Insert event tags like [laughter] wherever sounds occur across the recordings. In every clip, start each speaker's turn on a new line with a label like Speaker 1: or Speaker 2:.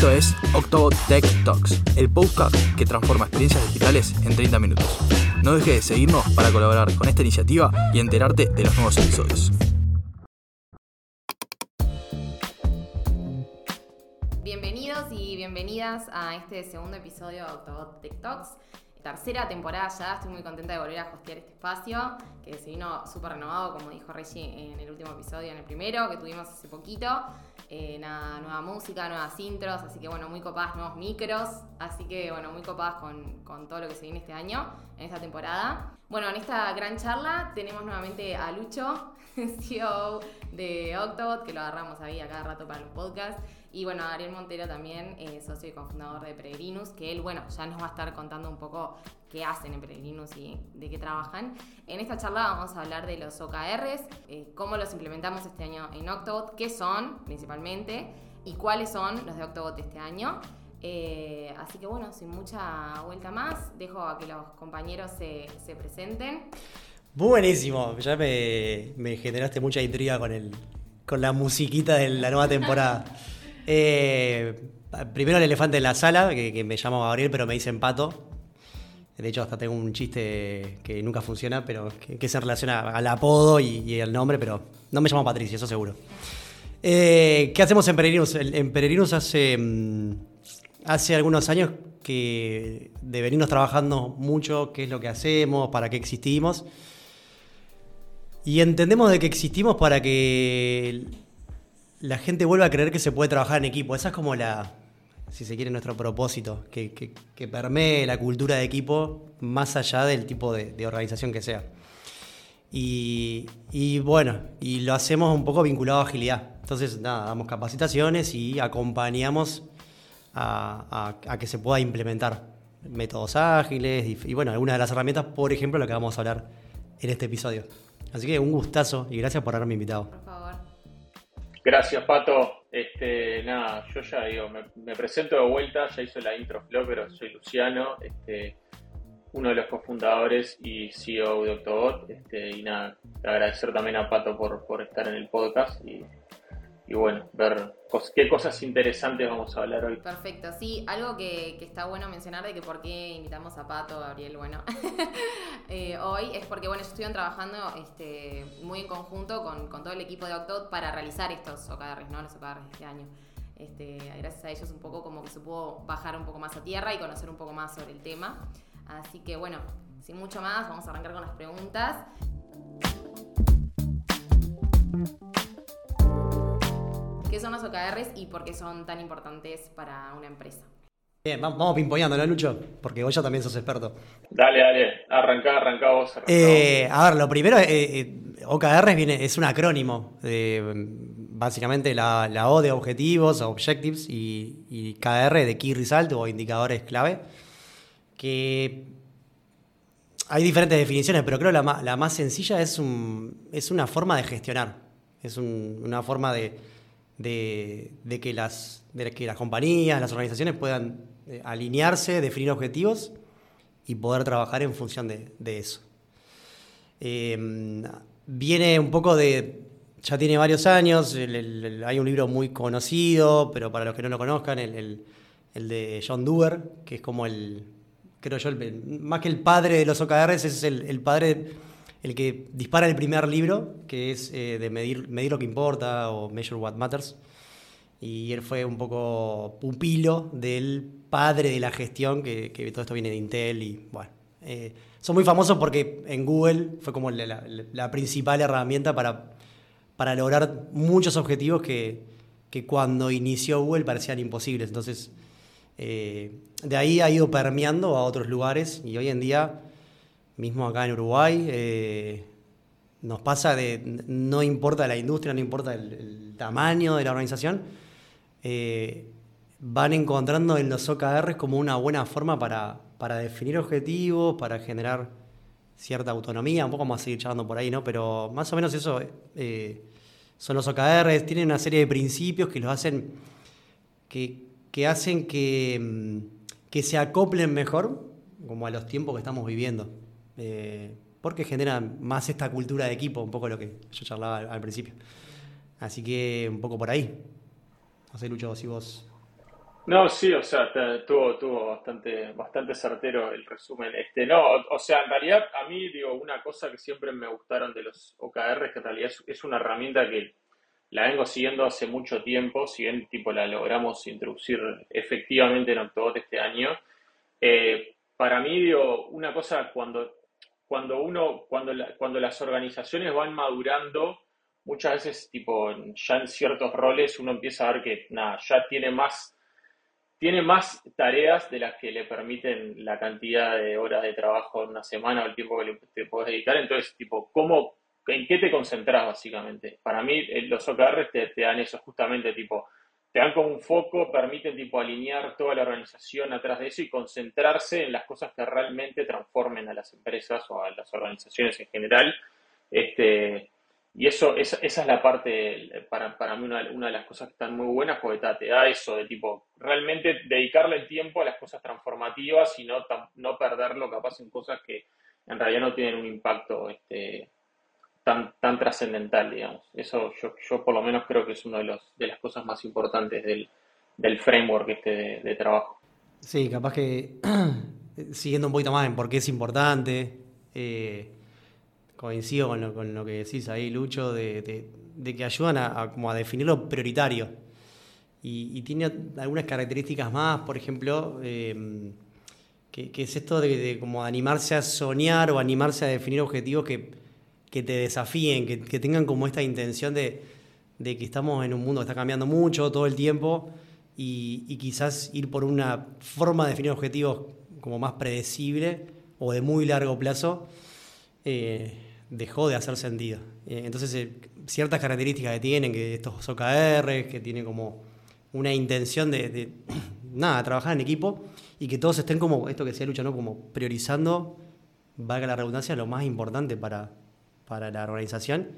Speaker 1: Esto es Octobot Tech Talks, el podcast que transforma experiencias digitales en 30 minutos. No dejes de seguirnos para colaborar con esta iniciativa y enterarte de los nuevos episodios.
Speaker 2: Bienvenidos y bienvenidas a este segundo episodio de Octobot Tech Talks tercera temporada ya, estoy muy contenta de volver a hostear este espacio, que se vino súper renovado, como dijo Reggie en el último episodio, en el primero, que tuvimos hace poquito. Eh, nueva música, nuevas intros, así que bueno, muy copadas, nuevos micros, así que bueno, muy copadas con, con todo lo que se viene este año, en esta temporada. Bueno, en esta gran charla tenemos nuevamente a Lucho, [laughs] CEO de Octobot, que lo agarramos ahí cada rato para los podcasts. Y bueno, Ariel Montero también, eh, socio y cofundador de Peregrinus, que él, bueno, ya nos va a estar contando un poco qué hacen en Peregrinus y de qué trabajan. En esta charla vamos a hablar de los OKRs, eh, cómo los implementamos este año en Octobot, qué son principalmente y cuáles son los de Octobot este año. Eh, así que bueno, sin mucha vuelta más, dejo a que los compañeros se, se presenten.
Speaker 3: Buenísimo, ya me, me, generaste mucha intriga con, el, con la musiquita de la nueva temporada. [laughs] Eh, primero el elefante en la sala, que, me llamo Gabriel, pero me dicen pato. De hecho, hasta tengo un chiste que nunca funciona, pero que, se relaciona al apodo y, al nombre, pero no me llamo Patricia, eso seguro. Eh, ¿Qué hacemos en Peregrinos? En Peregrinos hace, mm, hace algunos años que de venirnos trabajando mucho qué es lo que hacemos, para qué existimos. Y entendemos de que existimos para que la gente vuelve a creer que se puede trabajar en equipo. Esa es como la, si se quiere, nuestro propósito, que, permee la cultura de equipo más allá del tipo de, organización que sea. Y, bueno, y lo hacemos un poco vinculado a agilidad. Entonces, nada, damos capacitaciones y acompañamos a, que se pueda implementar métodos ágiles y, y, bueno, algunas de las herramientas, por ejemplo, lo que vamos a hablar en este episodio. Así que un gustazo y gracias por haberme invitado.
Speaker 4: Gracias, Pato. Este, nada, yo ya digo, me, presento de vuelta, ya hice la intro Flow, pero soy Luciano, este, uno de los cofundadores y CEO de Octobot. Este, y nada, agradecer también a Pato por, por estar en el podcast y y bueno, ver qué cosas interesantes vamos a hablar hoy.
Speaker 2: Perfecto, sí, algo que, está bueno mencionar de que por qué invitamos a Pato, Gabriel, bueno, [laughs] eh, hoy es porque, bueno, ellos estuvieron trabajando este, muy en conjunto con, todo el equipo de Octot para realizar estos OKRs, ¿no? Los OKRs de este año. Este, gracias a ellos un poco como que se pudo bajar un poco más a tierra y conocer un poco más sobre el tema. Así que bueno, sin mucho más, vamos a arrancar con las preguntas. ¿Qué son los OKRs y por qué son tan importantes para una empresa?
Speaker 3: Bien, vamos pimponeando, ¿no, Lucho? Porque vos ya también sos experto.
Speaker 4: Dale, dale, arrancá, arrancá vos.
Speaker 3: Eh, a ver, lo primero, eh, eh OKR viene, es un acrónimo. básicamente la, O de objetivos, objectives, y, KR de Key Result o indicadores clave. Que hay diferentes definiciones, pero creo que la, más sencilla es, un, es una forma de gestionar. Es una forma de de, que las, que las compañías, las organizaciones puedan eh, alinearse, definir objetivos y poder trabajar en función de, eso. Em, viene un poco de, ya tiene varios años, hay un libro muy conocido, pero para los que no lo conozcan, el, de John Dewar, que es como el, creo yo, más que el padre de los OKRs, es el, padre, el que dispara el primer libro, que es eh, de medir, medir lo que importa o Measure What Matters. Y él fue un poco pupilo del padre de la gestión, que, todo esto viene de Intel y bueno. Eh, son muy famosos porque en Google fue como la, principal herramienta para, para lograr muchos objetivos que, que, cuando inició Google parecían imposibles. Entonces, eh, de ahí ha ido permeando a otros lugares y hoy en día, mismo acá en Uruguay, eh, nos pasa de, no importa la industria, no importa el, tamaño de la organización, eh, van encontrando en los OKRs como una buena forma para, para, definir objetivos, para generar cierta autonomía, un poco más a seguir charlando por ahí, ¿no? Pero más o menos eso eh, son los OKRs, tienen una serie de principios que los hacen, que, hacen mm, que, se acoplen mejor como a los tiempos que estamos viviendo. Eh, porque generan más esta cultura de equipo, un poco lo que yo charlaba al principio. Así que un poco por ahí. No sé, Lucho, si vos.
Speaker 4: No, sí, o sea, tuvo, bastante, bastante certero el resumen. Este, no, o, sea, en realidad a mí, digo, una cosa que siempre me gustaron de los OKR, que en realidad es, una herramienta que la vengo siguiendo hace mucho tiempo, si bien tipo la logramos introducir efectivamente en Octobot este año. Eh, para mí, digo, una cosa cuando, cuando uno, cuando, cuando las organizaciones van madurando, muchas veces, tipo, ya en ciertos roles uno empieza a ver que, nada, ya tiene más tiene más tareas de las que le permiten la cantidad de horas de trabajo en una semana o el tiempo que le, te puedes dedicar. Entonces, tipo, ¿cómo, ¿en qué te concentras básicamente? Para mí, eh, los OKRs te, dan eso, justamente, tipo, te dan como un foco, permiten, tipo, alinear toda la organización atrás de eso y concentrarse en las cosas que realmente transformen a las empresas o a las organizaciones en general. Este, y eso, esa, esa es la parte, para, para mí, una, una, de las cosas que están muy buenas, porque te da eso de tipo, realmente dedicarle el tiempo a las cosas transformativas y no, no perderlo capaz en cosas que en realidad no tienen un impacto este, tan, tan trascendental, digamos. Eso yo, yo por lo menos creo que es una de, los, de las cosas más importantes del, del framework este de, trabajo.
Speaker 3: Sí, capaz que [clears throat] siguiendo un poquito más en por qué es importante. Eh, coincido con lo, con lo que decís ahí, Lucho, de, que ayudan a, como a definir lo prioritario. Y, tiene algunas características más, por ejemplo, eh, que, es esto de, como animarse a soñar o animarse a definir objetivos que, te desafíen, que, tengan como esta intención de, que estamos en un mundo que está cambiando mucho todo el tiempo y, quizás ir por una forma de definir objetivos como más predecible o de muy largo plazo. Eh, dejó de hacer sentido. Eh, entonces, eh, ciertas características que tienen, que estos OKR, que tienen como una intención de, [clears throat] nada, trabajar en equipo y que todos estén como, esto que decía Lucha, ¿no? Como priorizando, valga la redundancia, lo más importante para, para la organización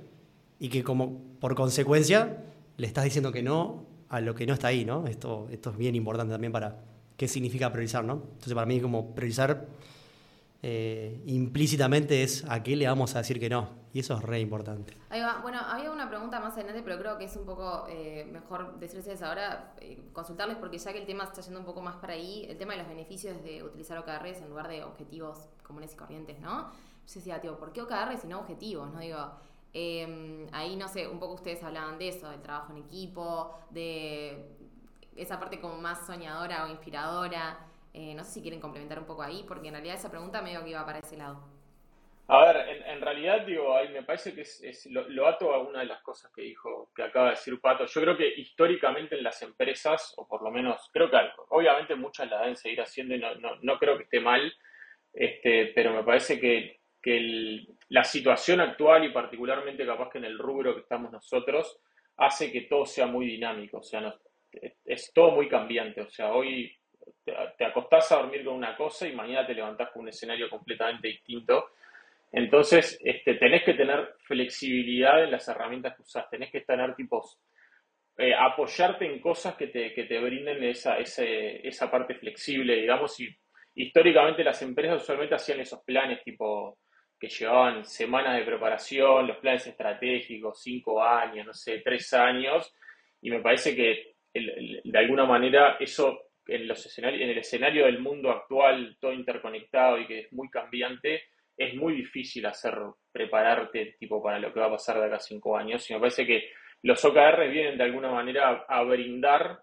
Speaker 3: y que como por consecuencia le estás diciendo que no a lo que no está ahí, ¿no? Esto, esto es bien importante también para qué significa priorizar, ¿no? Entonces para mí como priorizar eh, implícitamente es a qué le vamos a decir que no. Y eso es re importante.
Speaker 2: Bueno, había una pregunta más adelante, pero creo que es un poco eh, mejor decirles ahora, eh, consultarles, porque ya que el tema está yendo un poco más para ahí, el tema de los beneficios de utilizar OKRs en lugar de objetivos comunes y corrientes, ¿no? Yo decía, tío, ¿por qué OKRs y no objetivos? No digo, em, ahí no sé, un poco ustedes hablaban de eso, del trabajo en equipo, de esa parte como más soñadora o inspiradora. Eh, no sé si quieren complementar un poco ahí, porque en realidad esa pregunta medio que iba para ese lado.
Speaker 4: A ver, en, realidad, digo, ahí me parece que es, lo, ato a una de las cosas que dijo, que acaba de decir Pato. Yo creo que históricamente en las empresas, o por lo menos, creo que obviamente muchas la deben seguir haciendo y no, no, creo que esté mal, este, pero me parece que, que la situación actual y particularmente capaz que en el rubro que estamos nosotros, hace que todo sea muy dinámico, o sea, es todo muy cambiante, o sea, hoy te, acostás a dormir con una cosa y mañana te levantás con un escenario completamente distinto. Entonces, este, tenés que tener flexibilidad en las herramientas que usás, tenés que tener tipos, eh, apoyarte en cosas que te, que te brinden esa, esa parte flexible, digamos, y históricamente las empresas usualmente hacían esos planes tipo que llevaban semanas de preparación, los planes estratégicos, cinco años, no sé, tres años, y me parece que de alguna manera eso en, los escenarios, en el escenario del mundo actual, todo interconectado y que es muy cambiante, es muy difícil hacer, prepararte tipo para lo que va a pasar de acá cinco años. Y me parece que los OKR vienen de alguna manera a, brindar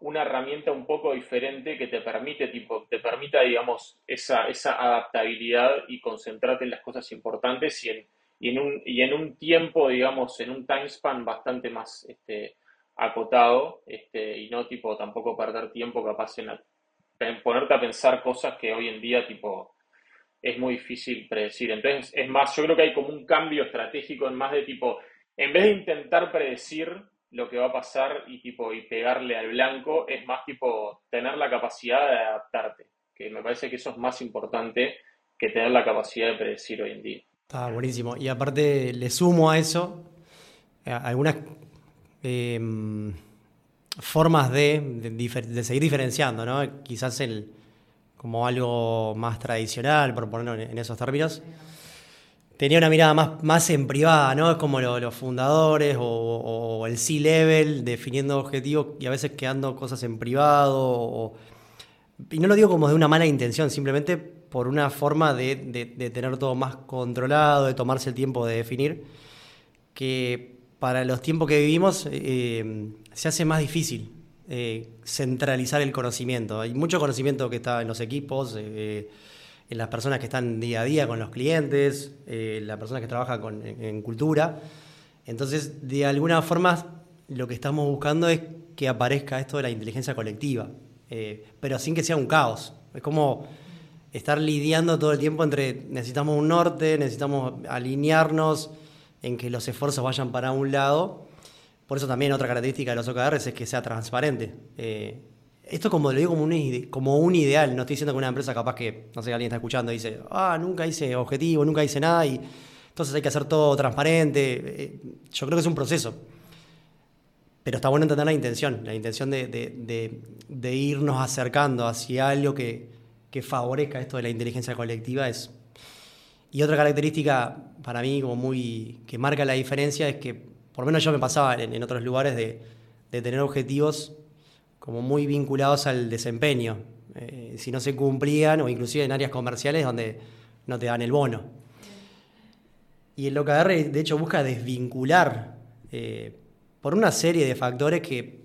Speaker 4: una herramienta un poco diferente que te permite, tipo, te permita, digamos, esa, esa adaptabilidad y concentrarte en las cosas importantes y en, y en, un, y en un tiempo, digamos, en un time span bastante más este, acotado este, y no tipo tampoco perder tiempo capaz en, ponerte a pensar cosas que hoy en día tipo es muy difícil predecir. Entonces, es más, yo creo que hay como un cambio estratégico en más de tipo, en vez de intentar predecir lo que va a pasar y tipo y pegarle al blanco, es más tipo tener la capacidad de adaptarte, que me parece que eso es más importante que tener la capacidad de predecir hoy en día.
Speaker 3: Está buenísimo. Y aparte le sumo a eso eh, algunas Em, formas de, seguir diferenciando, ¿no? Quizás el, como algo más tradicional, por ponerlo en, esos términos, tenía una mirada más, más en privada, ¿no? Es como los fundadores o, el C-level definiendo objetivos y a veces quedando cosas en privado. y no lo digo como de una mala intención, simplemente por una forma de, tener todo más controlado, de tomarse el tiempo de definir, que para los tiempos que vivimos eh, se hace más difícil eh, centralizar el conocimiento. Hay mucho conocimiento que está en los equipos. Eh, las personas que están día a día con los clientes, eh, las personas que trabajan en, cultura. Entonces, de alguna forma, lo que estamos buscando es que aparezca esto de la inteligencia colectiva, eh, pero sin que sea un caos. Es como estar lidiando todo el tiempo entre necesitamos un norte, necesitamos alinearnos en que los esfuerzos vayan para un lado. Por eso también otra característica de los OKRs es que sea transparente. Eh, esto como lo digo como un, ideal, no estoy diciendo que una empresa capaz que, no sé, alguien está escuchando y dice, ah, nunca hice objetivo, nunca hice nada y entonces hay que hacer todo transparente. Eh, yo creo que es un proceso. Pero está bueno entender la intención, la intención de, irnos acercando hacia algo que, favorezca esto de la inteligencia colectiva es... Y otra característica para mí como muy que marca la diferencia es que, por lo menos yo me pasaba en, en otros lugares de, tener objetivos como muy vinculados al desempeño. Eh, si no se cumplían, o inclusive en áreas comerciales donde no te dan el bono. Y el OKR, de hecho, busca desvincular eh, por una serie de factores que,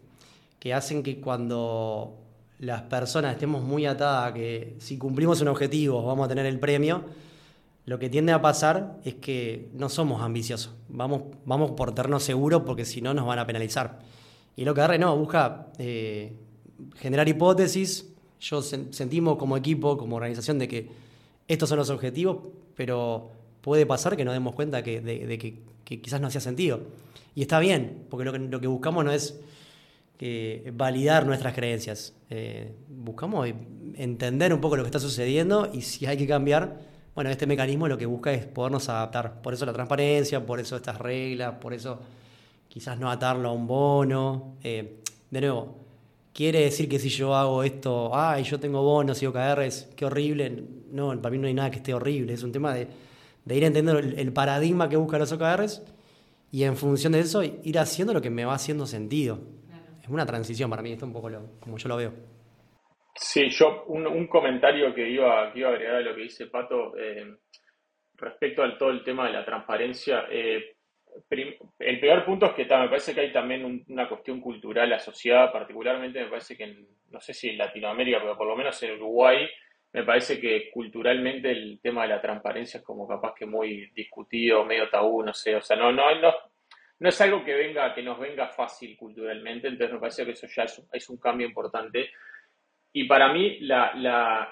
Speaker 3: que hacen que cuando las personas estemos muy atadas a que si cumplimos un objetivo vamos a tener el premio, lo que tiende a pasar es que no somos ambiciosos. Vamos, vamos por terreno seguro porque si no nos van a penalizar. Y lo que agarre no, busca eh, generar hipótesis. Yo sentimos como equipo, como organización, de que estos son los objetivos, pero puede pasar que nos demos cuenta que, de, que, quizás no hacía sentido. Y está bien, porque lo que, buscamos no es eh, validar nuestras creencias. Eh, buscamos entender un poco lo que está sucediendo y si hay que cambiar, bueno, este mecanismo lo que busca es podernos adaptar. Por eso la transparencia, por eso estas reglas, por eso quizás no atarlo a un bono. Eh, de nuevo, quiere decir que si yo hago esto, ay, yo tengo bonos y OKRs, qué horrible. No, para mí no hay nada que esté horrible. Es un tema de, ir entendiendo el, paradigma que buscan los OKRs y en función de eso ir haciendo lo que me va haciendo sentido. Es una transición para mí, esto es un poco como yo lo veo.
Speaker 4: Sí, yo un, comentario que iba, que iba a agregar a lo que dice Pato eh, respecto al todo el tema de la transparencia. Eh, el peor punto es que me parece que hay también una cuestión cultural asociada, particularmente me parece que, no sé si en Latinoamérica, pero por lo menos en Uruguay, me parece que culturalmente el tema de la transparencia es como capaz que muy discutido, medio tabú, no sé, o sea, no, no, no, no es algo que venga, que nos venga fácil culturalmente, entonces me parece que eso ya es, un cambio importante. Y para mí,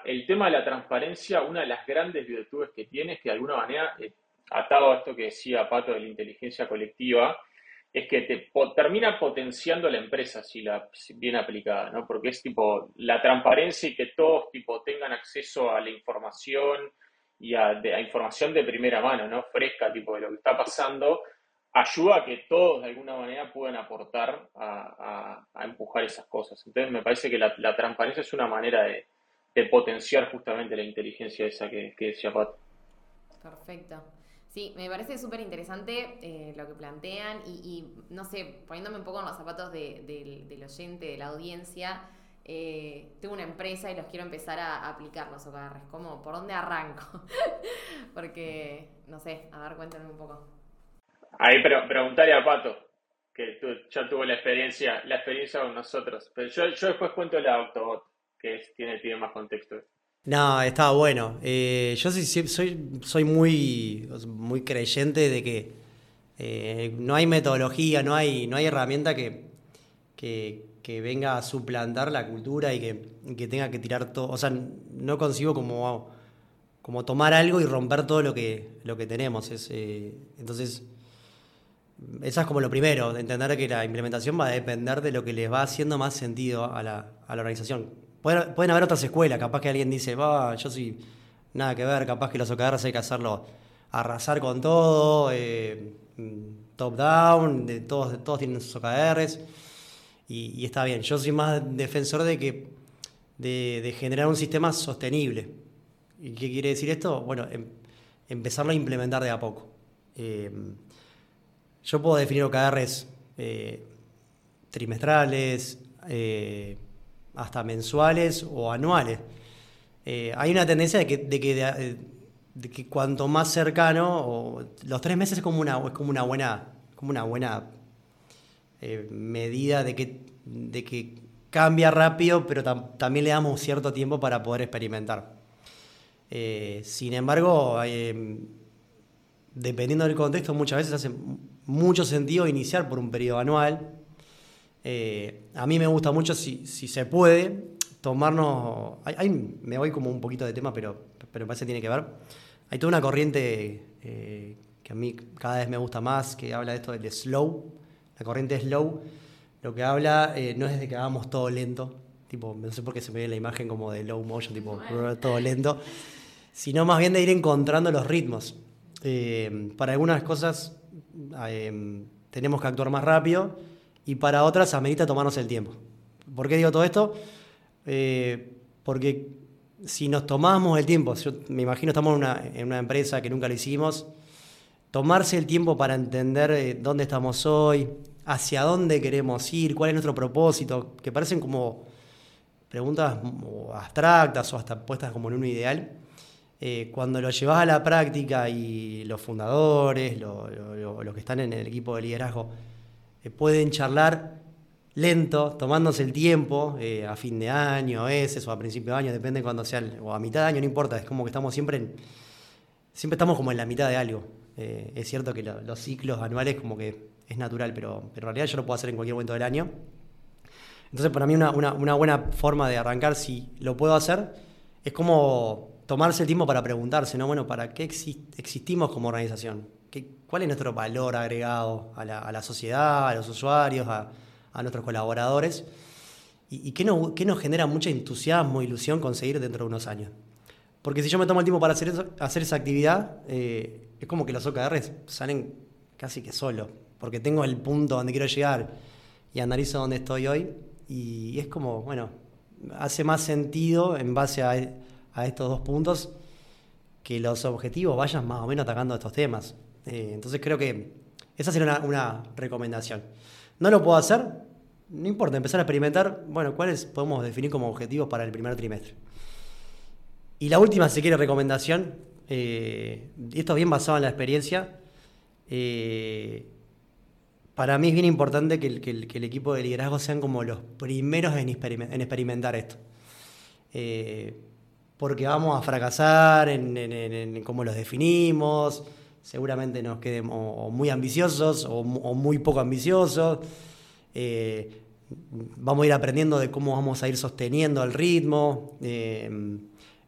Speaker 4: el tema de la transparencia, una de las grandes virtudes que tiene es que de alguna manera eh, atado a esto que decía Pato de la inteligencia colectiva, es que te termina potenciando la empresa si la bien aplicada, ¿no? Porque es tipo la transparencia y que todos tipo tengan acceso a la información y a, información de primera mano, ¿no? Fresca, tipo de lo que está pasando, ayuda a que todos de alguna manera puedan aportar a, empujar esas cosas. Entonces me parece que la, transparencia es una manera de, potenciar justamente la inteligencia esa que, que decía Pato.
Speaker 2: Perfecto. Sí, me parece súper interesante eh, lo que plantean y, no sé, poniéndome un poco en los zapatos del oyente, de la audiencia, eh, tengo una empresa y los quiero empezar a, aplicar los OKRs. ¿Cómo? ¿Por dónde arranco? [laughs] Porque, no sé, a ver, cuéntame un poco.
Speaker 4: Ahí pero, preguntarle a Pato, que ya tuvo la experiencia, la experiencia con nosotros. Pero yo, yo después cuento la Autobot, que tiene, tiene más contexto.
Speaker 3: No, estaba bueno. Eh, yo soy, soy, soy muy, muy creyente de que eh, no hay metodología, no hay, herramienta que, venga a suplantar la cultura y que, tenga que tirar todo. O sea, no consigo como, tomar algo y romper todo lo que, lo que tenemos. Eh, entonces, eso es como lo primero, entender que la implementación va a depender de lo que les va haciendo más sentido a la organización Pueden, haber otras escuelas, capaz que alguien dice, va, yo soy nada que ver, capaz que los OKRs hay que hacerlo arrasar con todo, eh, top down, de todos, todos tienen sus OKRs y, está bien. Yo soy más defensor de que de, generar un sistema sostenible. ¿Y qué quiere decir esto? Bueno, em, empezarlo a implementar de a poco. Eh, yo puedo definir OKRs eh, trimestrales, eh, hasta mensuales o anuales. hay una tendencia de que, de que, de, que, cuanto más cercano, los tres meses es como una, es como una buena, como una buena medida de que, de que cambia rápido, pero también le damos cierto tiempo para poder experimentar. sin embargo, dependiendo del contexto, muchas veces hace mucho sentido iniciar por un periodo anual. Eh, a mí me gusta mucho, si, se puede, tomarnos... Hay, me voy como un poquito de tema, pero, pero me parece que tiene que ver. Hay toda una corriente eh, que a mí cada vez me gusta más, que habla de esto del slow. La corriente slow lo que habla eh, no es de que hagamos todo lento, tipo, no sé por qué se me ve la imagen como de low motion, tipo, [laughs] todo lento, sino más bien de ir encontrando los ritmos. para algunas cosas Em, tenemos que actuar más rápido y para otras amerita tomarnos el tiempo. ¿Por qué digo todo esto? Eh, porque si nos tomamos el tiempo, me imagino estamos en una, empresa que nunca lo hicimos, tomarse el tiempo para entender eh, dónde estamos hoy, hacia dónde queremos ir, cuál es nuestro propósito, que parecen como preguntas abstractas o hasta puestas como en un ideal, eh, cuando lo llevas a la práctica y los fundadores, los que están en el equipo de liderazgo, eh, pueden charlar lento, tomándose el tiempo, eh, a fin de año, a veces, o a principio de año, depende cuando sea, o a mitad de año, no importa, es como que estamos siempre en, siempre estamos como en la mitad de algo. es cierto que los ciclos anuales como que es natural, pero, en realidad yo lo puedo hacer en cualquier momento del año. Entonces, para mí una buena forma de arrancar, si lo puedo hacer, es como tomarse el tiempo para preguntarse, ¿no? Bueno, ¿para qué existimos como organización? ¿Cuál es nuestro valor agregado a la, sociedad, a los usuarios, a, nuestros colaboradores? ¿Y, qué, nos, genera mucho entusiasmo, ilusión conseguir dentro de unos años? Porque si yo me tomo el tiempo para hacer, hacer esa actividad, eh, es como que los OKRs salen casi que solo, porque tengo el punto donde quiero llegar y analizo dónde estoy hoy, y es como, bueno, hace más sentido en base a a estos dos puntos, que los objetivos vayan más o menos atacando estos temas. Eh, entonces creo que esa sería una, recomendación. ¿No lo puedo hacer? No importa, empezar a experimentar, bueno, cuáles podemos definir como objetivos para el primer trimestre. Y la última, si quiere, recomendación, eh, esto es bien basado en la experiencia, eh, para mí es bien importante que el, equipo de liderazgo sean como los primeros en, experimentar esto porque vamos a fracasar en, cómo los definimos, seguramente nos quedemos muy ambiciosos o, muy poco ambiciosos. Eh, vamos a ir aprendiendo de cómo vamos a ir sosteniendo el ritmo. Eh,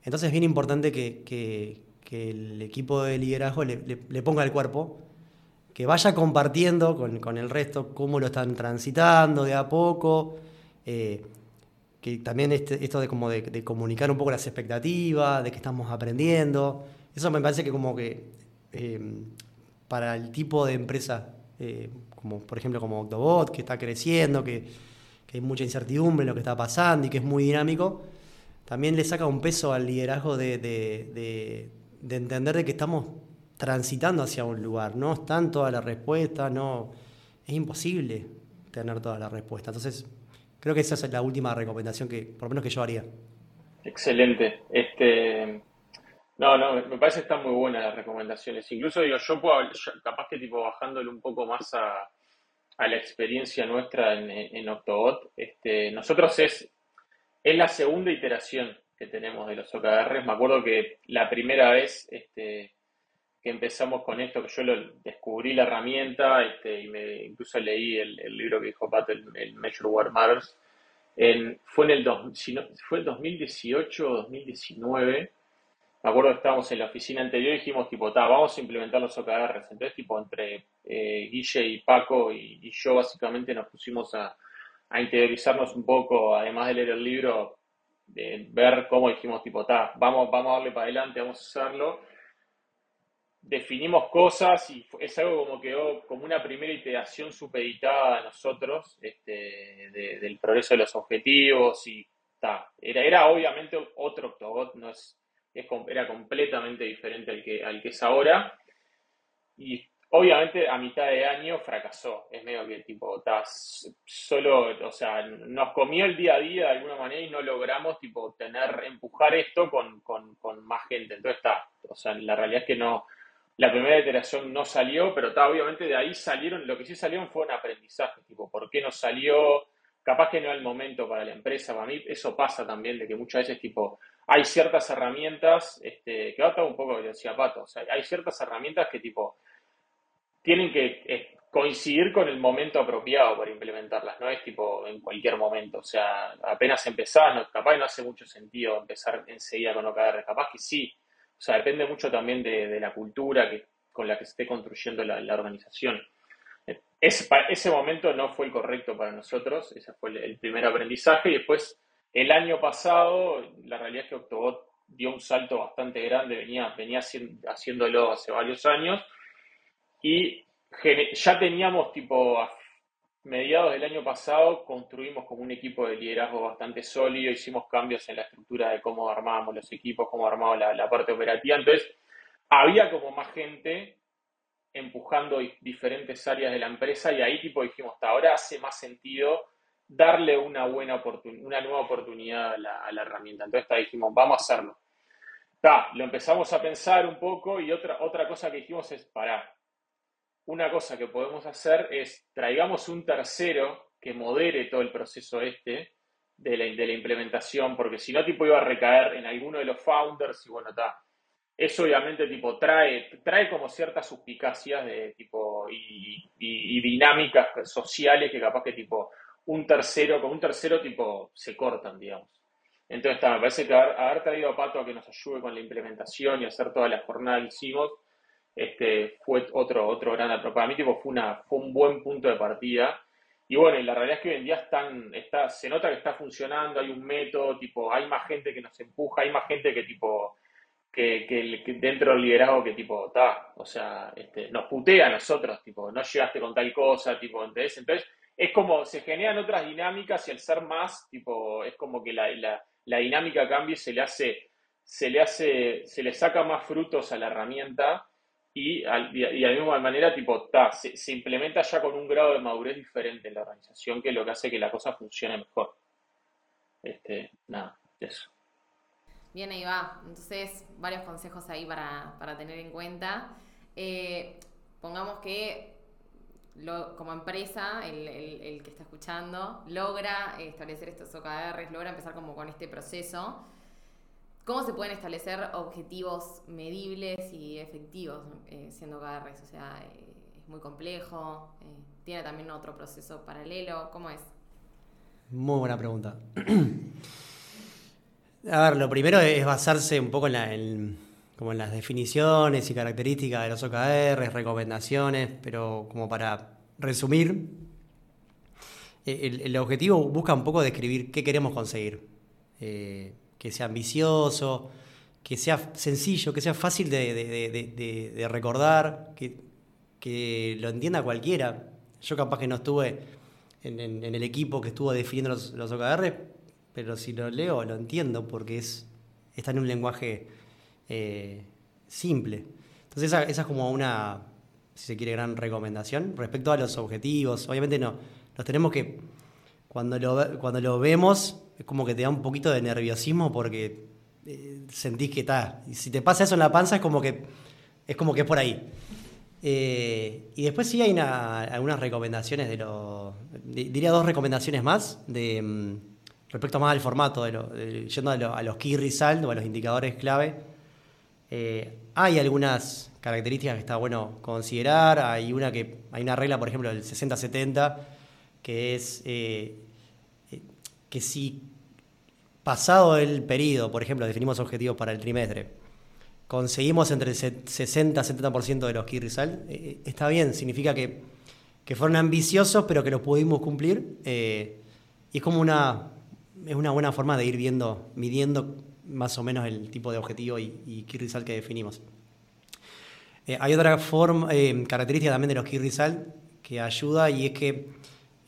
Speaker 3: entonces es bien importante que, el equipo de liderazgo le, ponga el cuerpo, que vaya compartiendo con, el resto cómo lo están transitando de a poco. Eh, que también este, esto de, como de, comunicar un poco las expectativas, de que estamos aprendiendo, eso me parece que como que eh, para el tipo de empresa, eh, como por ejemplo como Octobot, que está creciendo, que, hay mucha incertidumbre en lo que está pasando y que es muy dinámico, también le saca un peso al liderazgo de, de, entender de que estamos transitando hacia un lugar, no están todas las respuestas, no, es imposible tener todas las respuestas. Entonces, Creo que esa es la última recomendación que, por lo menos que yo haría.
Speaker 4: Excelente. Este, no, no, me parece que están muy buenas las recomendaciones. Incluso digo, yo puedo, capaz que tipo bajándole un poco más a, la experiencia nuestra en, en Octobot, este, nosotros es, es la segunda iteración que tenemos de los OKRs. Me acuerdo que la primera vez este, que empezamos con esto, que yo lo, descubrí la herramienta este, y me, incluso leí el, libro que dijo Pato, el, Measure What Matters, fue en el, si fue el 2018 o 2019, me acuerdo que estábamos en la oficina anterior y dijimos, tipo, vamos a implementar los OKRs. Entonces, tipo, entre eh, Guille y Paco y, yo básicamente nos pusimos a, a, interiorizarnos un poco, además de leer el libro, de ver cómo dijimos, tipo, vamos, vamos a darle para adelante, vamos a hacerlo definimos cosas y es algo como quedó como una primera iteración supeditada a nosotros este, del progreso de los objetivos y ta. Era, era obviamente otro Octobot, no es, era completamente diferente al que, al que es ahora. Y obviamente a mitad de año fracasó. Es medio que tipo, solo, o sea, nos comió el día a día de alguna manera y no logramos tipo tener, empujar esto con, más gente. Entonces está, o sea, la realidad es que no, la primera iteración no salió, pero está, obviamente de ahí salieron, lo que sí salieron fue un aprendizaje, tipo, ¿por qué no salió? Capaz que no es el momento para la empresa, para mí eso pasa también, de que muchas veces tipo, hay ciertas herramientas, este, que va un poco lo que o sea, hay ciertas herramientas que tipo, tienen que eh, coincidir con el momento apropiado para implementarlas, no es tipo en cualquier momento, o sea, apenas empezás, capaz no hace mucho sentido empezar enseguida con OKR, capaz que sí, o sea, depende mucho también de, la cultura que, con la que se esté construyendo la, organización. ese momento no fue el correcto para nosotros, ese fue el, primer aprendizaje y después el año pasado la realidad es que Octobot dio un salto bastante grande, venía, venía haciéndolo hace varios años y ya teníamos tipo a mediados del año pasado construimos como un equipo de liderazgo bastante sólido, hicimos cambios en la estructura de cómo armábamos los equipos, cómo armábamos la, la parte operativa, entonces había como más gente empujando diferentes áreas de la empresa y ahí tipo dijimos, hasta ahora hace más sentido darle una buena oportunidad, una nueva oportunidad a la, herramienta. Entonces dijimos, vamos a hacerlo. lo empezamos a pensar un poco y otra, otra cosa que dijimos es, parar una cosa que podemos hacer es traigamos un tercero que modere todo el proceso este de la, de la implementación, porque si no, tipo, iba a recaer en alguno de los founders y bueno, está. Eso obviamente tipo trae, trae como ciertas suspicacias de tipo y, dinámicas sociales que capaz que tipo un tercero, con un tercero tipo se cortan, digamos. Entonces, me parece que haber, haber, traído a Pato a que nos ayude con la implementación y hacer toda la jornada que hicimos, este, fue otro, otro gran Para mí tipo, fue, una, fue un buen punto de partida. Y bueno, y la realidad es que hoy en día están, está, se nota que está funcionando, hay un método, tipo, hay más gente que nos empuja, hay más gente que tipo, que, que, dentro del liderazgo que tipo, está, o sea, este, nos putea a nosotros, tipo, no llegaste con tal cosa, tipo, entonces, entonces es como, se generan otras dinámicas y al ser más, tipo, es como que la, la, dinámica cambia y se le hace, se le hace, se le saca más frutos a la herramienta y, al, y, de la misma manera, tipo, se, implementa ya con un grado de madurez diferente en la organización, que es lo que hace que la cosa funcione mejor. Este, nada, eso.
Speaker 2: Bien, ahí va. Entonces, varios consejos ahí para, tener en cuenta. Eh, pongamos que como empresa, el, el, que está escuchando, logra establecer estos OKRs, logra empezar como con este proceso ¿Cómo se pueden establecer objetivos medibles y efectivos eh, siendo KRs? O sea, eh, es muy complejo, eh, tiene también otro proceso paralelo, ¿cómo es?
Speaker 3: Muy buena pregunta. [clears throat] A ver, lo primero es basarse un poco en, como en las definiciones y características de los OKRs, recomendaciones, pero como para resumir, el, el objetivo busca un poco describir qué queremos conseguir que sea ambicioso, que sea sencillo, que sea fácil de, recordar, que, lo entienda cualquiera. Yo capaz que no estuve en, el equipo que estuvo definiendo los, los, OKR, pero si lo leo lo entiendo porque es, está en un lenguaje eh, simple. Entonces esa, es como una, si se quiere, gran recomendación. Respecto a los objetivos, obviamente no, los tenemos que, cuando lo, cuando lo vemos, es como que te da un poquito de nerviosismo porque eh, sentís que está. Y si te pasa eso en la panza, es como que es como que por ahí. Eh, y después sí hay algunas recomendaciones de los. Diría dos recomendaciones más de mm, respecto más al formato, de, lo, yendo a, los key result o a los indicadores clave. Eh, hay algunas características que está bueno considerar. Hay una que hay una regla, por ejemplo, del 60-70, que es que si pasado el periodo, por ejemplo, definimos objetivos para el trimestre, conseguimos entre el 60 y 70% de los key eh, eh, está bien, significa que, fueron ambiciosos, pero que los pudimos cumplir. Eh, y es como una, es una buena forma de ir viendo, midiendo más o menos el tipo de objetivo y, key result que definimos. hay otra forma, característica también de los key results que ayuda y es que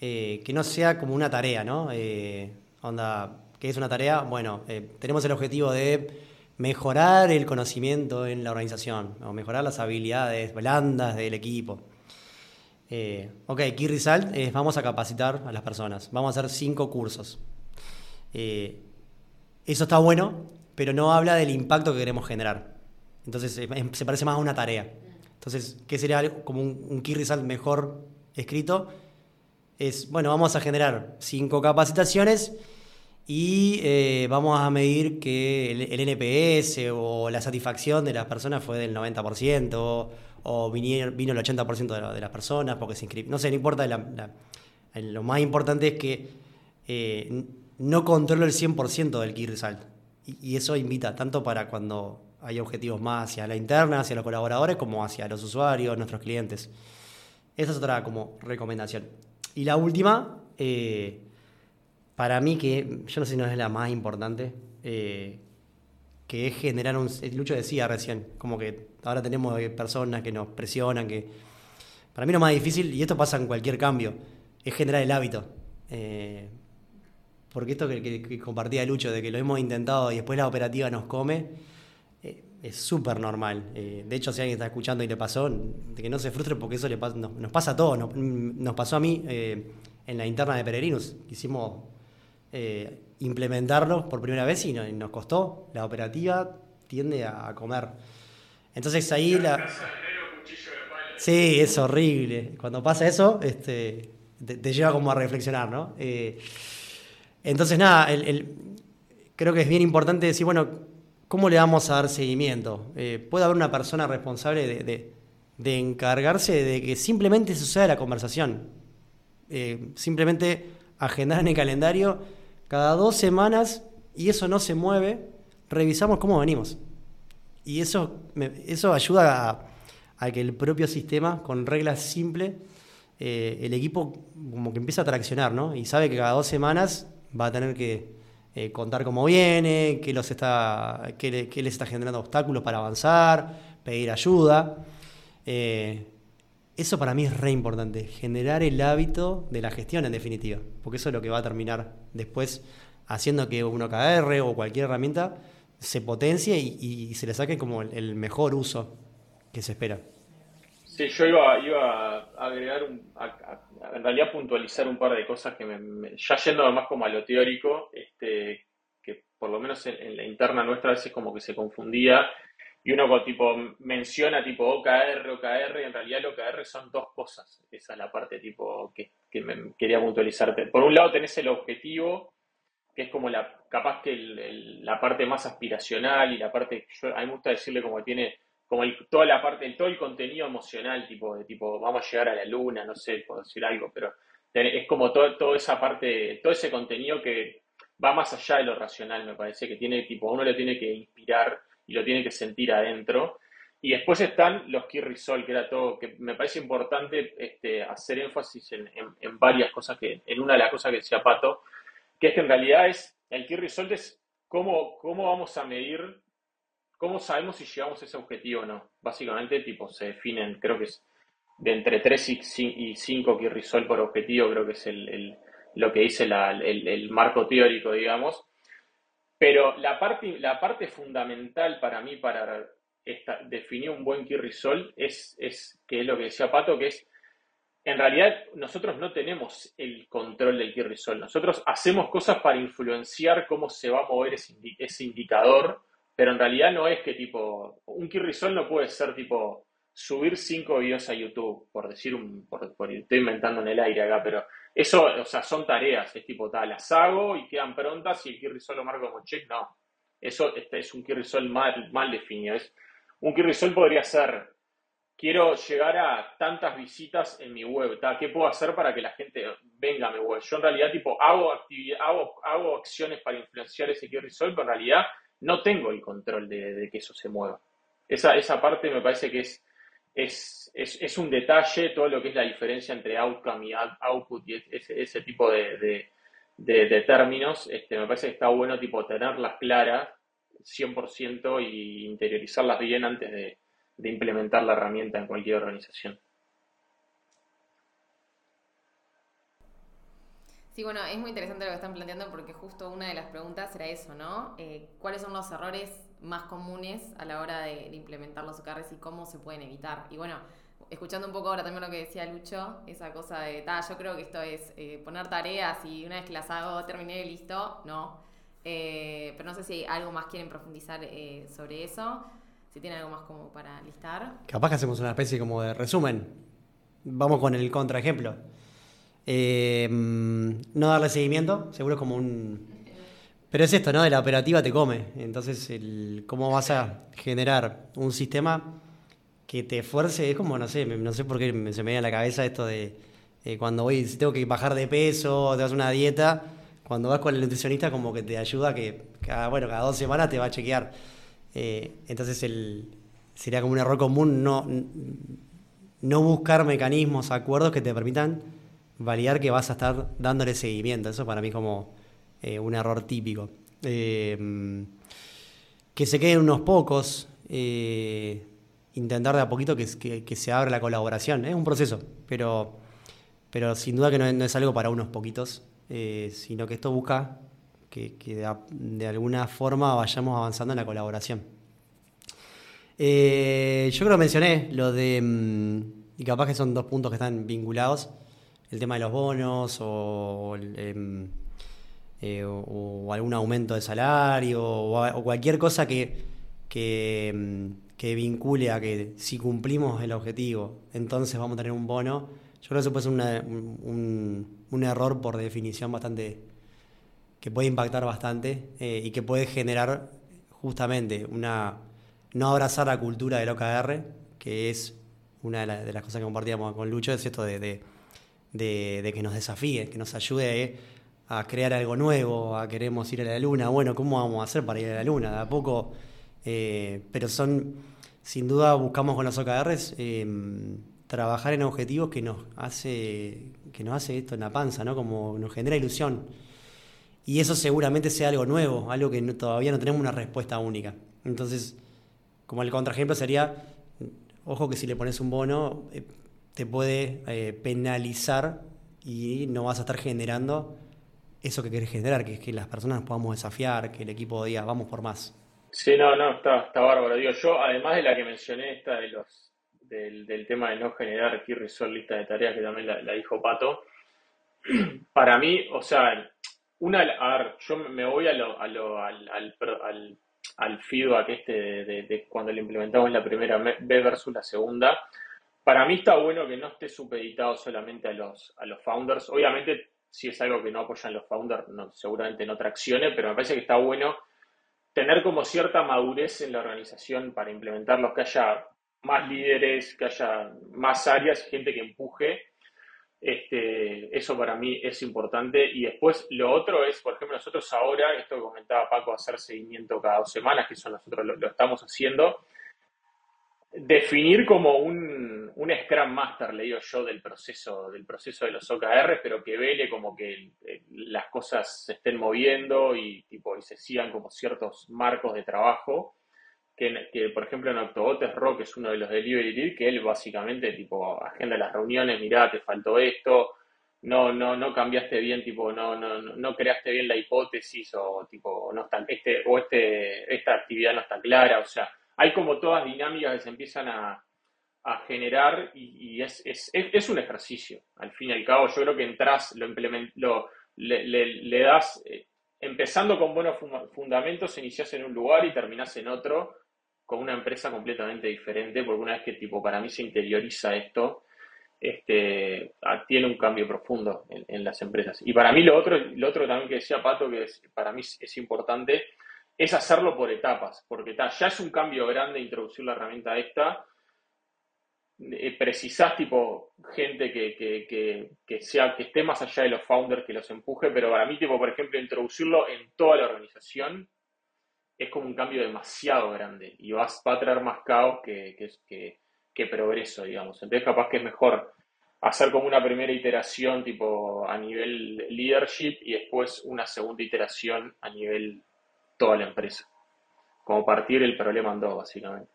Speaker 3: eh, que no sea como una tarea, ¿no? Eh, onda, ¿qué es una tarea? Bueno, eh, tenemos el objetivo de mejorar el conocimiento en la organización o mejorar las habilidades blandas del equipo. Eh, ok, Key Result es vamos a capacitar a las personas, vamos a hacer cinco cursos. Eh, eso está bueno, pero no habla del impacto que queremos generar. Entonces se parece más a una tarea. Entonces, ¿qué sería como un, un Key Result mejor escrito? Es, bueno, vamos a generar cinco capacitaciones y eh, vamos a medir que el, NPS o la satisfacción de las personas fue del 90% o vino, vino el 80% de, las personas porque se inscribieron. No sé, no importa. lo más importante es que eh, no controlo el 100% del key. Y, eso invita tanto para cuando hay objetivos más hacia la interna, hacia los colaboradores, como hacia los usuarios, nuestros clientes. Esa es otra como recomendación. Y la última, eh, para mí, que yo no sé si no es la más importante, eh, que es generar un... Lucho decía recién, como que ahora tenemos personas que nos presionan, que... Para mí lo más difícil, y esto pasa en cualquier cambio, es generar el hábito. Eh, porque esto que, compartía Lucho, de que lo hemos intentado y después la operativa nos come, eh, es súper normal. de hecho, si alguien está escuchando y le pasó, de que no se frustre porque eso le nos, pasa a todos. Nos, nos pasó a mí en la interna de Peregrinus. Eh, implementarlo por primera vez y, nos costó. La operativa tiende a, comer. Entonces ahí la... Sí, es horrible. Cuando pasa eso, este, te, lleva como a reflexionar, ¿no? Eh, entonces, nada, creo que es bien importante decir, bueno, ¿cómo le vamos a dar seguimiento? Eh, puede haber una persona responsable de, encargarse de que simplemente suceda la conversación. simplemente agendar en el calendario cada dos semanas, y eso no se mueve, revisamos cómo venimos. Y eso, eso ayuda a, que el propio sistema, con reglas simples, eh, el equipo como que empieza a traccionar, ¿no? Y sabe que cada dos semanas va a tener que eh, contar cómo viene, qué, los está, qué, les está generando obstáculos para avanzar, pedir ayuda. Eh, eso para mí es re importante, generar el hábito de la gestión en definitiva, porque eso es lo que va a terminar después haciendo que un OKR o cualquier herramienta se potencie y, se le saque como el, mejor uso que se espera.
Speaker 4: Sí, yo iba, a agregar, en realidad puntualizar un par de cosas que me, ya yendo más como a lo teórico, este, que por lo menos en, la interna nuestra a veces como que se confundía y uno tipo menciona tipo OKR, OKR, y en realidad el OKR son dos cosas. Esa es la parte tipo que, me quería puntualizarte. Por un lado tenés el objetivo, que es como la, capaz que la parte más aspiracional y la parte, yo, a mí me gusta decirle como que tiene como toda la parte, todo el contenido emocional, tipo, de tipo, vamos a llegar a la luna, no sé, puedo decir algo, pero es como todo, toda esa parte, todo ese contenido que va más allá de lo racional, me parece, que tiene, tipo, uno le tiene que inspirar y lo tiene que sentir adentro. Y después están los key results, que era todo, que me parece importante este, hacer énfasis en, varias cosas, que en una de las cosas que decía Pato, que es que en realidad es, el key result es cómo, cómo vamos a medir, cómo sabemos si llegamos a ese objetivo o no. Básicamente, tipo, se definen, creo que es de entre 3 y 5 key result por objetivo, creo que es lo que dice el, marco teórico, digamos. Pero la parte, fundamental para mí para definir un buen result es, es, que es lo que decía Pato, que es, en realidad nosotros no tenemos el control del result. Nosotros hacemos cosas para influenciar cómo se va a mover ese indicador, pero en realidad no es que tipo, un result no puede ser tipo subir cinco videos a YouTube, por decir un, por, por, estoy inventando en el aire acá, pero eso, o sea, son tareas, es tipo, tal, las hago y quedan prontas y el result lo marco como check, no. Eso este, es un result mal, mal definido. Es, un key podría ser, quiero llegar a tantas visitas en mi web, ¿qué puedo hacer para que la gente venga a mi web? Yo en realidad, tipo, hago, hago, hago acciones para influenciar ese key pero en realidad no tengo el control de, de que eso se mueva. Esa, esa parte me parece que es es, es, un detalle todo lo que es la diferencia entre outcome y output y ese, tipo de, términos. Este, me parece que está bueno tipo tenerlas claras 100% y interiorizarlas bien antes de, implementar la herramienta en cualquier organización.
Speaker 2: Sí, bueno, es muy interesante lo que están planteando porque justo una de las preguntas era eso, ¿no? Eh, ¿Cuáles son los errores más comunes a la hora de, implementar los OKRs y cómo se pueden evitar. Y bueno, escuchando un poco ahora también lo que decía Lucho, esa cosa de, ta, yo creo que esto es eh, poner tareas y una vez que las hago terminé listo, no. Eh, pero no sé si algo más quieren profundizar eh, sobre eso, si tienen algo más como para listar.
Speaker 3: Capaz que hacemos una especie como de resumen. Vamos con el contraejemplo. No darle seguimiento, seguro es como un pero es esto, ¿no? De la operativa te come. Entonces, el, ¿cómo vas a generar un sistema que te fuerce? Es como, no sé, no sé por qué se me viene a la cabeza esto de eh, cuando voy, si tengo que bajar de peso, te das una dieta, cuando vas con el nutricionista como que te ayuda que cada, bueno, cada dos semanas te va a chequear. Eh, entonces, el, sería como un error común no, no buscar mecanismos, acuerdos que te permitan validar que vas a estar dándole seguimiento. Eso para mí como eh, un error típico. Eh, que se queden unos pocos, eh, intentar de a poquito que, se abra la colaboración. Es un proceso, pero, pero sin duda que no, es algo para unos poquitos, sino que esto busca que, de, alguna forma vayamos avanzando en la colaboración. yo creo que mencioné lo de, mm, y capaz que son dos puntos que están vinculados, el tema de los bonos o em, eh, algún aumento de salario o, cualquier cosa que, mm, que, vincule a que si cumplimos el objetivo, entonces vamos a tener un bono. Yo creo que eso puede ser un, un, error por definición bastante que puede impactar bastante eh, y que puede generar justamente una no abrazar la cultura del OKR, que es una de, las cosas que compartíamos con Lucho, es esto de, de, de, que nos desafíe, que nos ayude a crear algo nuevo, a queremos ir a la luna. Bueno, ¿cómo vamos a hacer para ir a la luna? De a poco, eh, pero son, sin duda, buscamos con los OKRs em, trabajar en objetivos que nos hace, que nos hace esto en la panza, ¿no? Como nos genera ilusión. Y eso seguramente sea algo nuevo, algo que todavía no tenemos una respuesta única. Entonces, como el contraejemplo sería, ojo que si le pones un bono, eh, te puede eh, penalizar y no vas a estar generando eso que querés generar, que es que las personas nos podamos desafiar, que el equipo diga, vamos por más.
Speaker 4: Sí, no, no, está, está bárbaro. Digo, yo, además de la que mencioné, esta de los, del, tema de no generar result lista de tareas, que también la, dijo Pato, [clears throat] para mí, o sea, una, a ver, yo me voy a lo, a lo, al, al, al, feedback este de, de, cuando le implementamos la primera B versus la segunda. Para mí está bueno que no esté supeditado solamente a los, a los founders. Obviamente si es algo que no apoyan los founders, seguramente no traccione, pero me parece que está bueno tener como cierta madurez en la organización para implementarlos, que haya más líderes, que haya más áreas, gente que empuje. Este, eso para mí es importante. Y después lo otro es, por ejemplo, nosotros ahora, esto que comentaba Paco, hacer seguimiento cada dos semanas, que eso nosotros lo estamos haciendo definir como un, un, Scrum Master, le digo yo, del proceso, del proceso de los OKR, pero que vele como que las cosas se estén moviendo y, tipo, y se sigan como ciertos marcos de trabajo. Que, que por ejemplo, en Octobot es Rock, es uno de los delivery lead, que él básicamente, tipo, agenda las reuniones, mirá, te faltó esto, no, no, no cambiaste bien, tipo, no, no, no creaste bien la hipótesis, o tipo, no está, este, o este, esta actividad no está clara, o sea, hay como todas dinámicas que se empiezan a, generar y, es, un ejercicio. Al fin y al cabo, yo creo que entras, lo, lo le, das, eh, empezando con buenos fundamentos, inicias en un lugar y terminas en otro con una empresa completamente diferente, porque una vez que tipo para mí se interioriza esto, este, tiene un cambio profundo en, las empresas. Y para mí lo otro, lo otro también que decía Pato, que para mí es importante, es hacerlo por etapas, porque ya es un cambio grande introducir la herramienta esta. Eh, precisás tipo gente que, sea, que esté más allá de los founders, que los empuje, pero para mí, tipo, por ejemplo, introducirlo en toda la organización es como un cambio demasiado grande y va a traer más caos que, que, progreso, digamos. Entonces, capaz que es mejor hacer como una primera iteración tipo a nivel leadership y después una segunda iteración a nivel toda la empresa. Como partir el problema en dos, básicamente.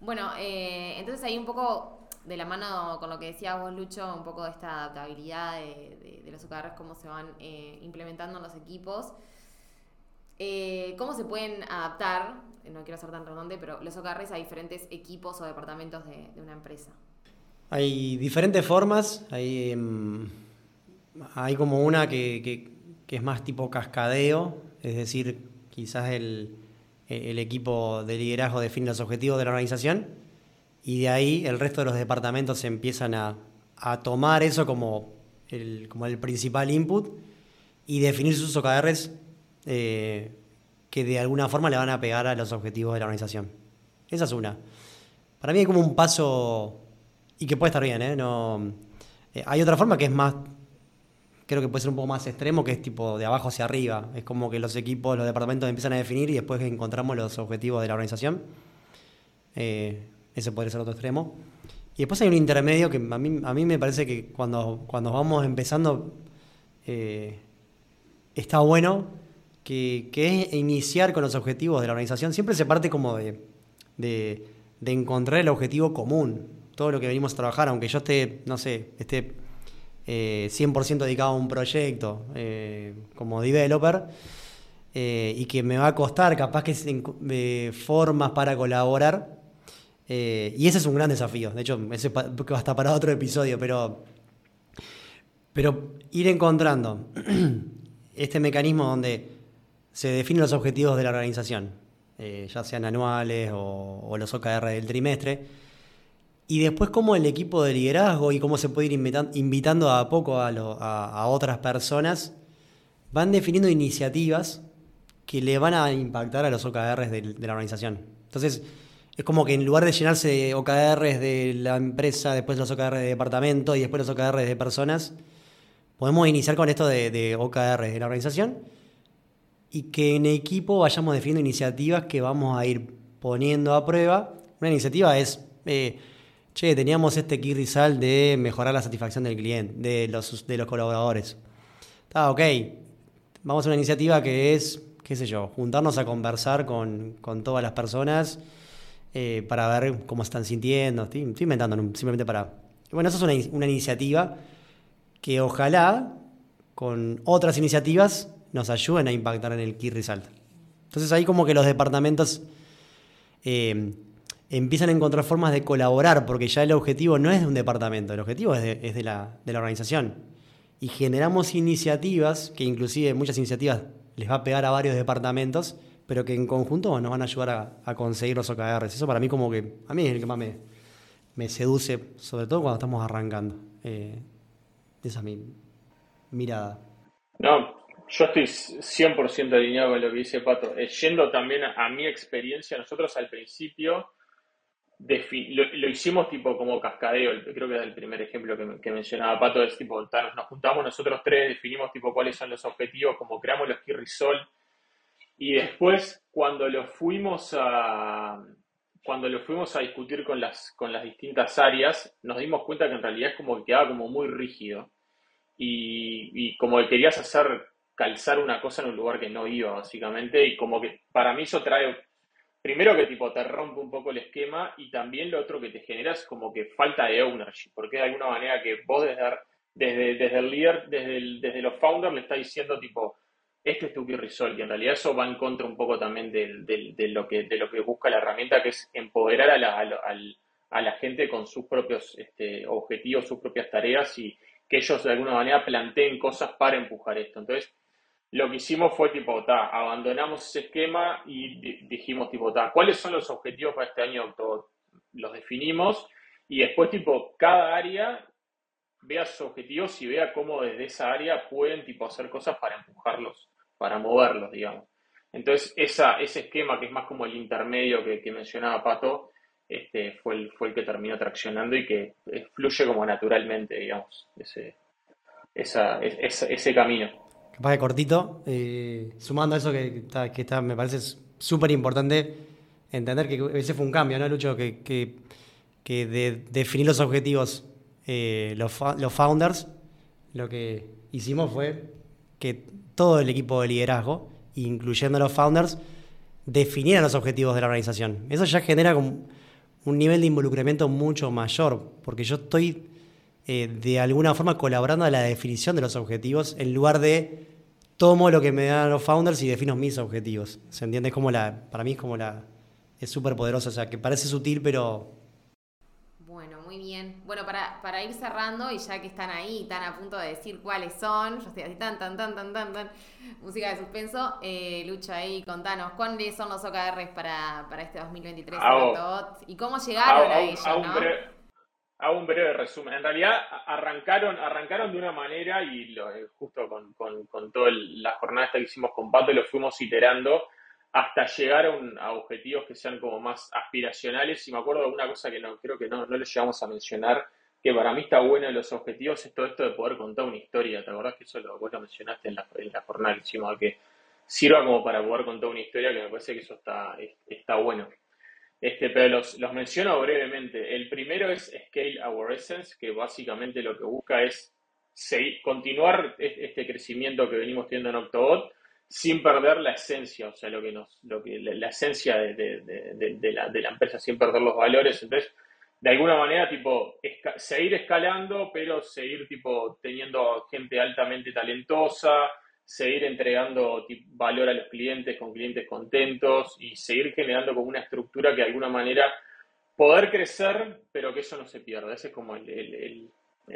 Speaker 2: Bueno, eh, entonces ahí un poco de la mano con lo que decía vos, Lucho, un poco de esta adaptabilidad de, los OKRs, cómo se van eh, implementando en los equipos. Eh, ¿Cómo se pueden adaptar, no quiero ser tan redundante, pero los OKRs a diferentes equipos o departamentos de, una empresa?
Speaker 3: Hay diferentes formas, hay, em, hay como una que, es más tipo cascadeo, es decir, quizás el, el equipo de liderazgo define los objetivos de la organización y de ahí el resto de los departamentos empiezan a, tomar eso como el, como el principal input y definir sus OKRs eh, que de alguna forma le van a pegar a los objetivos de la organización. Esa es una. Para mí hay como un paso, y que puede estar bien, ¿eh? No, eh, hay otra forma que es más, creo que puede ser un poco más extremo, que es tipo de abajo hacia arriba. Es como que los equipos, los departamentos empiezan a definir y después encontramos los objetivos de la organización. ese podría ser otro extremo. Y después hay un intermedio que a mí, a mí me parece que cuando, cuando vamos empezando está bueno que, es iniciar con los objetivos de la organización. Siempre se parte como de, de, encontrar el objetivo común. Todo lo que venimos a trabajar, aunque yo esté, no sé, esté 100% eh, dedicado a un proyecto eh, como developer, eh, y que me va a costar capaz que formas para colaborar. y ese es un gran desafío. De hecho, ese hasta para otro episodio, pero, pero ir encontrando [clears throat] este mecanismo donde se definen los objetivos de la organización, eh, ya sean anuales o, los OKR del trimestre, y después cómo el equipo de liderazgo y cómo se puede ir invitando a poco a, otras personas van definiendo iniciativas que le van a impactar a los OKRs de, la organización. Entonces, es como que en lugar de llenarse de OKRs de la empresa, después los OKRs de departamento y después los OKRs de personas, podemos iniciar con esto de, de OKRs de la organización y que en equipo vayamos definiendo iniciativas que vamos a ir poniendo a prueba. Una iniciativa es, eh, che, teníamos este key result de mejorar la satisfacción del cliente, de los, de los colaboradores. Está, ok, vamos a una iniciativa que es, qué sé yo, juntarnos a conversar con, todas las personas eh, para ver cómo están sintiendo. Estoy, inventando, simplemente para... Bueno, eso es una, una iniciativa que ojalá con otras iniciativas nos ayuden a impactar en el key result. Entonces ahí como que los departamentos eh, empiezan a encontrar formas de colaborar, porque ya el objetivo no es de un departamento, el objetivo es de, la, organización. Y generamos iniciativas, que inclusive muchas iniciativas les va a pegar a varios departamentos, pero que en conjunto nos van a ayudar a, conseguir los OKRs. Eso para mí como que, a mí es el que más me, seduce, sobre todo cuando estamos arrancando. Eh, esa es mi mirada.
Speaker 4: No, yo estoy 100% alineado con lo que dice Pato. Eh, yendo también a, mi experiencia, nosotros al principio lo, hicimos tipo como cascadeo, creo que es el primer ejemplo que, mencionaba Pato, es tipo, nos juntamos nosotros tres, definimos tipo cuáles son los objetivos, como creamos los result, y después cuando lo fuimos a cuando lo fuimos a discutir con las, con las distintas áreas, nos dimos cuenta que en realidad es como que quedaba como muy rígido. Y, y como que querías hacer calzar una cosa en un lugar que no iba, básicamente, y como que para mí eso trae, primero que tipo te rompe un poco el esquema, y también lo otro que te genera es como que falta de ownership, porque de alguna manera que vos desde, desde, desde el líder, desde, desde los founders le está diciendo tipo, este es tu key result, y en realidad eso va en contra un poco también de, lo, que, de lo que busca la herramienta, que es empoderar a la, a, la gente con sus propios este, objetivos, sus propias tareas, y que ellos de alguna manera planteen cosas para empujar esto. Entonces, lo que hicimos fue tipo, ta, abandonamos ese esquema y dijimos tipo, ta, ¿cuáles son los objetivos para este año? Los definimos y después tipo, cada área vea sus objetivos y vea cómo desde esa área pueden tipo hacer cosas para empujarlos, para moverlos, digamos. Entonces, esa, ese esquema que es más como el intermedio que, mencionaba Pato, este, fue, el, fue el que terminó traccionando y que fluye como naturalmente, digamos, ese, esa, ese camino
Speaker 3: capaz de cortito, eh, sumando a eso que está, me parece súper importante entender que ese fue un cambio, ¿no, Lucho? Que, que, de definir los objetivos eh, los, los founders, lo que hicimos fue que todo el equipo de liderazgo, incluyendo los founders, definieran los objetivos de la organización. Eso ya genera un nivel de involucramiento mucho mayor, porque yo estoy eh, de alguna forma colaborando a la definición de los objetivos en lugar de tomo lo que me dan los founders y defino mis objetivos. ¿Se entiende? como la, para mí es como la, es súper poderosa, o sea, que parece sutil, pero...
Speaker 2: Bueno, muy bien. Bueno, para, para ir cerrando, y ya que están ahí, están a punto de decir cuáles son, yo estoy así tan, tan, tan, tan, tan, tan, música de suspenso, eh, Lucho ahí, contanos, ¿cuáles son los OKRs para, para este 2023 y cómo llegaron a ellos, ¿no?
Speaker 4: Hago un breve resumen. En realidad arrancaron, arrancaron de una manera y lo, eh, justo con, con, toda la jornada que hicimos con Pato lo fuimos iterando hasta llegar a, objetivos que sean como más aspiracionales. Y me acuerdo de una cosa que no creo que no, no le llegamos a mencionar, que para mí está bueno de los objetivos, es todo esto de poder contar una historia. ¿Te acordás que eso lo, vos lo mencionaste en la, en la jornada que hicimos? Que sirva como para poder contar una historia, que me parece que eso está, está bueno. Este, pero los, los menciono brevemente. El primero es Scale Our Essence, que básicamente lo que busca es seguir, continuar este crecimiento que venimos teniendo en Octobot sin perder la esencia, o sea, lo que nos, lo que, la, esencia de, de, de, la, de, la, empresa, sin perder los valores. Entonces, de alguna manera, tipo, seguir escalando, pero seguir, tipo, teniendo gente altamente talentosa, seguir entregando valor a los clientes con clientes contentos y seguir generando como una estructura que de alguna manera poder crecer, pero que eso no se pierda. Ese es como el,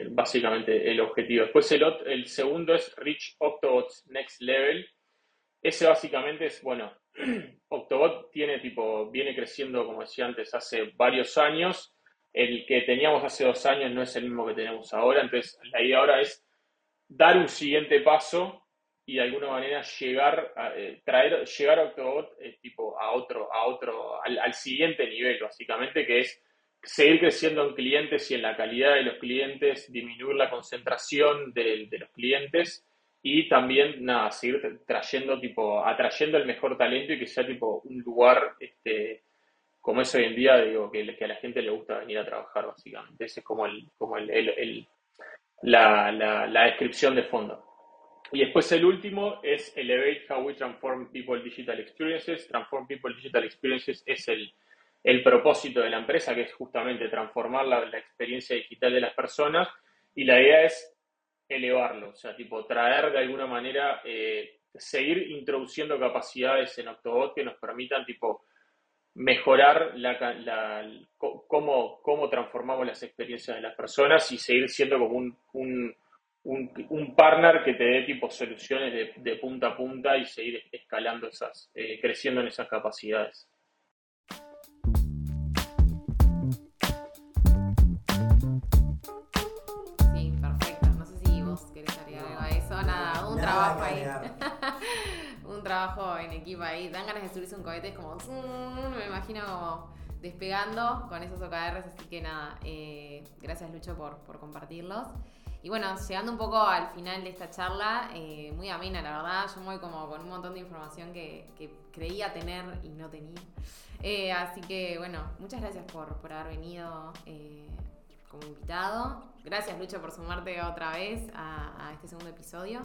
Speaker 4: básicamente el objetivo. Después el, el segundo es Reach Octobots Next Level. Ese básicamente es, bueno, [clears throat] Octobot tiene tipo, viene creciendo, como decía antes, hace varios años. El que teníamos hace dos años no es el mismo que tenemos ahora. Entonces, la idea ahora es dar un siguiente paso y de alguna manera llegar a, eh, traer llegar a Octobot eh, tipo a otro a otro al, siguiente nivel básicamente que es seguir creciendo en clientes y en la calidad de los clientes disminuir la concentración de, los clientes y también nada seguir trayendo tipo atrayendo el mejor talento y que sea tipo un lugar este como es hoy en día digo que, que a la gente le gusta venir a trabajar básicamente. Ese es como el como el, el, la, la, la descripción de fondo y después el último es Elevate How We Transform People Digital Experiences. Transform People Digital Experiences es el, el propósito de la empresa, que es justamente transformar la, la, experiencia digital de las personas. Y la idea es elevarlo, o sea, tipo traer de alguna manera, eh, seguir introduciendo capacidades en Octobot que nos permitan, tipo, mejorar la, la, cómo, cómo transformamos las experiencias de las personas y seguir siendo como un un, partner que te dé tipo soluciones de, punta a punta y seguir escalando esas, eh, creciendo en esas capacidades.
Speaker 2: Sí, perfecto. No sé si vos querés agregar algo a eso. Nada, un trabajo ahí. [laughs] un trabajo en equipo ahí. Dan ganas de subirse un cohete, es como. Me imagino como despegando con esos OKRs. Así que nada, eh, gracias Lucho por, por compartirlos. Y bueno, llegando un poco al final de esta charla, eh, muy amena, la verdad. Yo me voy como con un montón de información que, creía tener y no tenía. Eh, así que bueno, muchas gracias por, haber venido eh, como invitado. Gracias, Lucho, por sumarte otra vez a, este segundo episodio.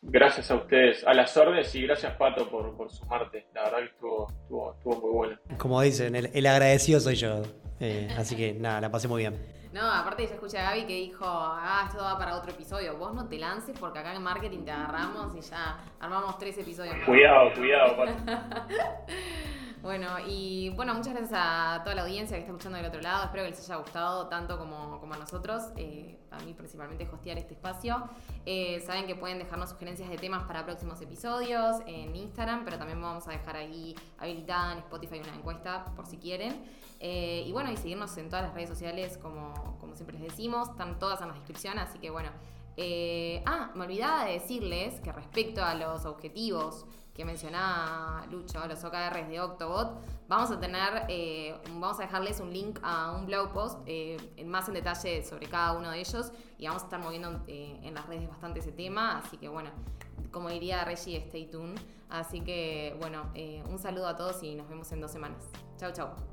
Speaker 4: Gracias a ustedes, a las órdenes y gracias, Pato, por, sumarte. La verdad que estuvo, estuvo, muy bueno.
Speaker 3: Como dicen, el, el agradecido soy yo. [laughs] así que nada, la pasé muy bien.
Speaker 2: No, aparte ya escuché a Gaby que dijo, ah, esto va para otro episodio. Vos no te lances porque acá en marketing te agarramos y ya armamos tres episodios.
Speaker 4: Cuidado, cuidado. [laughs]
Speaker 2: bueno, y bueno, muchas gracias a toda la audiencia que está escuchando del otro lado. Espero que les haya gustado tanto como, como a nosotros. Eh, a mí principalmente hostear este espacio. Eh, saben que pueden dejarnos sugerencias de temas para próximos episodios en Instagram, pero también vamos a dejar ahí habilitada en Spotify una encuesta por si quieren. Eh, y bueno, y seguirnos en todas las redes sociales, como, como siempre les decimos, están todas en la descripción, así que bueno. Ah, me olvidaba de decirles que respecto a los objetivos que mencionaba Lucho, los OKRs de Octobot, vamos a tener, eh, vamos a dejarles un link a un blog post más en detalle sobre cada uno de ellos y vamos a estar moviendo en las redes bastante ese tema, así que bueno, como diría Reggie, stay tuned. Así que bueno, un saludo a todos y nos vemos en dos semanas. Chau, chau.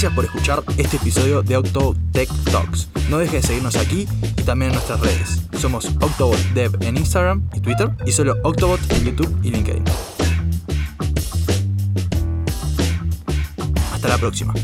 Speaker 1: Gracias por escuchar este episodio de Octobot Tech Talks. No dejes de seguirnos aquí y también en nuestras redes. Somos Octobot Dev en Instagram y Twitter y solo Octobot en YouTube y LinkedIn. Hasta la próxima.